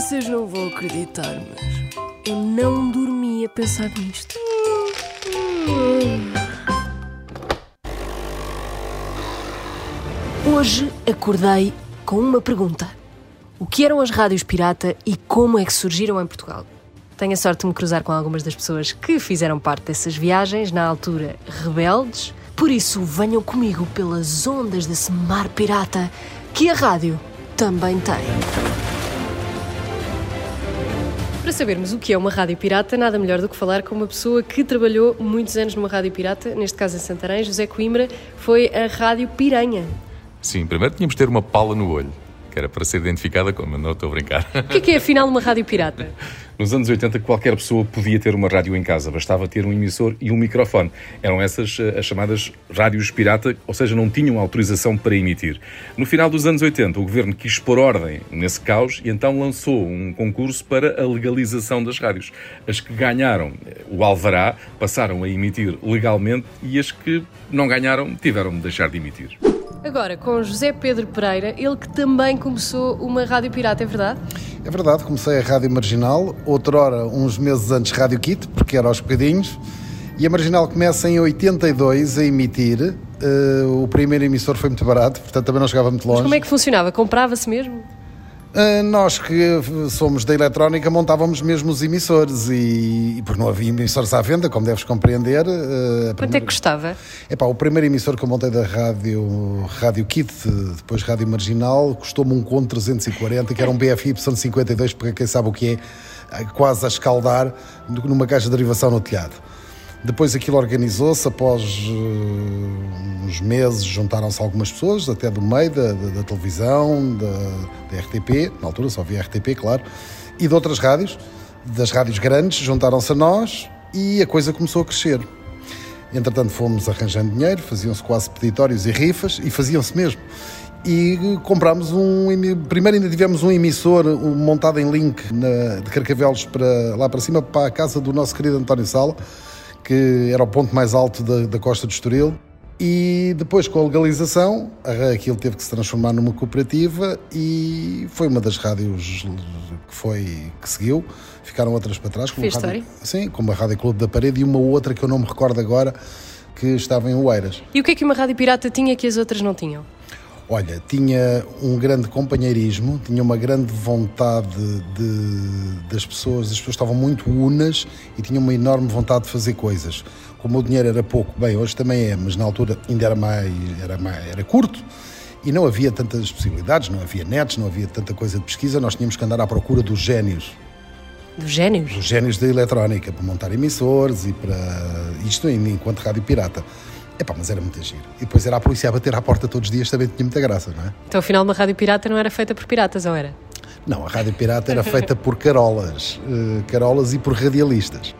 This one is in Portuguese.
Vocês não vão acreditar, mas eu não dormi a pensar nisto. Hoje acordei com uma pergunta: O que eram as rádios pirata e como é que surgiram em Portugal? Tenho a sorte de me cruzar com algumas das pessoas que fizeram parte dessas viagens, na altura rebeldes. Por isso, venham comigo pelas ondas desse mar pirata que a rádio também tem. Para sabermos o que é uma rádio pirata, nada melhor do que falar com uma pessoa que trabalhou muitos anos numa rádio pirata, neste caso em Santarém, José Coimbra, foi a Rádio Piranha. Sim, primeiro tínhamos de ter uma pala no olho, era para ser identificada como. Não estou a brincar. O que é que é afinal uma rádio pirata? Nos anos 80, qualquer pessoa podia ter uma rádio em casa, bastava ter um emissor e um microfone. Eram essas eh, as chamadas rádios pirata, ou seja, não tinham autorização para emitir. No final dos anos 80, o governo quis pôr ordem nesse caos e então lançou um concurso para a legalização das rádios. As que ganharam eh, o alvará passaram a emitir legalmente e as que não ganharam tiveram de deixar de emitir. Agora, com José Pedro Pereira, ele que também começou uma rádio pirata, é verdade? É verdade, comecei a Rádio Marginal, outrora, uns meses antes, Rádio Kit, porque era aos bocadinhos, e a Marginal começa em 82 a emitir. Uh, o primeiro emissor foi muito barato, portanto também não chegava muito longe. Mas como é que funcionava? Comprava-se mesmo? Uh, nós que somos da eletrónica montávamos mesmo os emissores e, e porque não havia emissores à venda, como deves compreender. Quanto primeira... é que custava? Epá, o primeiro emissor que eu montei da rádio, rádio Kit, depois Rádio Marginal, custou-me um conto 340, que era um BFY 52, para quem sabe o que é, quase a escaldar numa caixa de derivação no telhado. Depois aquilo organizou-se, após uns meses juntaram-se algumas pessoas, até do meio da, da, da televisão, da, da, RTP, na altura só havia RTP, claro, e de outras rádios, das rádios grandes, juntaram-se a nós e a coisa começou a crescer. Entretanto fomos arranjando dinheiro, faziam-se quase peditórios e rifas, e faziam-se mesmo. E comprámos um. Primeiro ainda tivemos um emissor montado em link na, de Carcavelos para, lá para cima, para a casa do nosso querido António Sala que era o ponto mais alto da, da costa do Estoril. E depois, com a legalização, aquilo teve que se transformar numa cooperativa e foi uma das rádios que foi que seguiu. Ficaram outras para trás. Como rádio, Sim, como a Rádio Clube da Parede e uma outra que eu não me recordo agora, que estava em Oeiras. E o que é que uma rádio pirata tinha que as outras não tinham? Olha, tinha um grande companheirismo, tinha uma grande vontade de, das pessoas, as pessoas estavam muito unas e tinham uma enorme vontade de fazer coisas. Como o dinheiro era pouco, bem, hoje também é, mas na altura ainda era mais, era, mais, era curto e não havia tantas possibilidades, não havia nets, não havia tanta coisa de pesquisa, nós tínhamos que andar à procura dos génios. Dos génios? Dos génios da eletrónica, para montar emissores e para. Isto enquanto rádio pirata. Epá, mas era muito giro. E depois era a polícia a bater à porta todos os dias, também tinha muita graça, não é? Então, afinal, uma rádio pirata não era feita por piratas, ou era? Não, a rádio pirata era feita por carolas, uh, carolas e por radialistas.